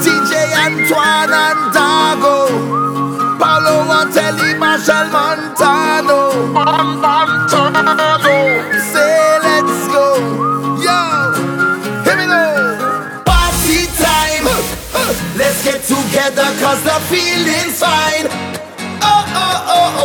DJ Antoine and Dago. Paolo, Antelli, Marshall Montano. Montano. Say let's go. Yo, here we go. Party time. Let's get together cause the feeling's fine. Oh, oh, oh, oh.